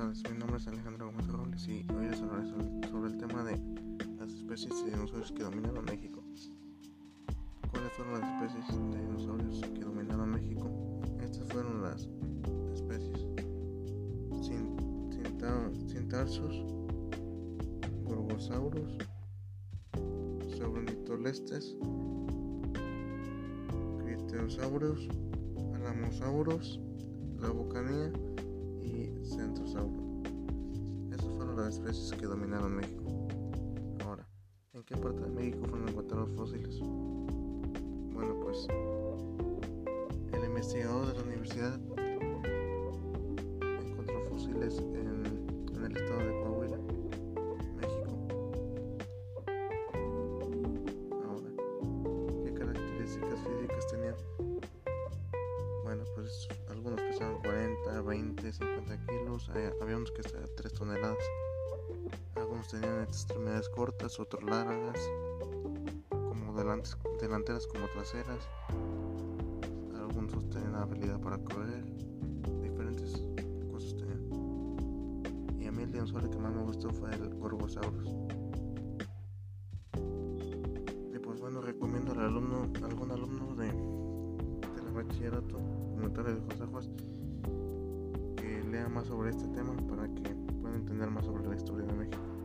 mi nombre es Alejandro Gómez Robles y hoy les hablaré sobre el tema de las especies de dinosaurios que dominaron México. ¿Cuáles fueron las especies de dinosaurios que dominaron México? Estas fueron las especies Cintarsus, Gorgosaurus, Sauronitolestes, Criteosaurus, Alamosaurus, La Bocanía, Centrosaurus. Las especies que dominaron México. Ahora, ¿en qué parte de México fueron encontrados fósiles? Bueno, pues el investigador de la universidad encontró fósiles en, el estado de Coahuila, México. Ahora, ¿qué características físicas tenían? Bueno, pues algunos pesaban 40, 20, 50 kilos, había unos que hasta 3 toneladas. Algunos tenían extremidades cortas, otros largas, como delanteras como traseras. Algunos tenían habilidad para correr, diferentes cosas tenían. Y a mí el dinosaurio que más me gustó fue el Gorgosaurus. Y pues bueno, recomiendo al alumno, algún alumno de, de la bachillerato, comentario de José Juárez, que lea más sobre este tema para que pueda entender más sobre la historia de México.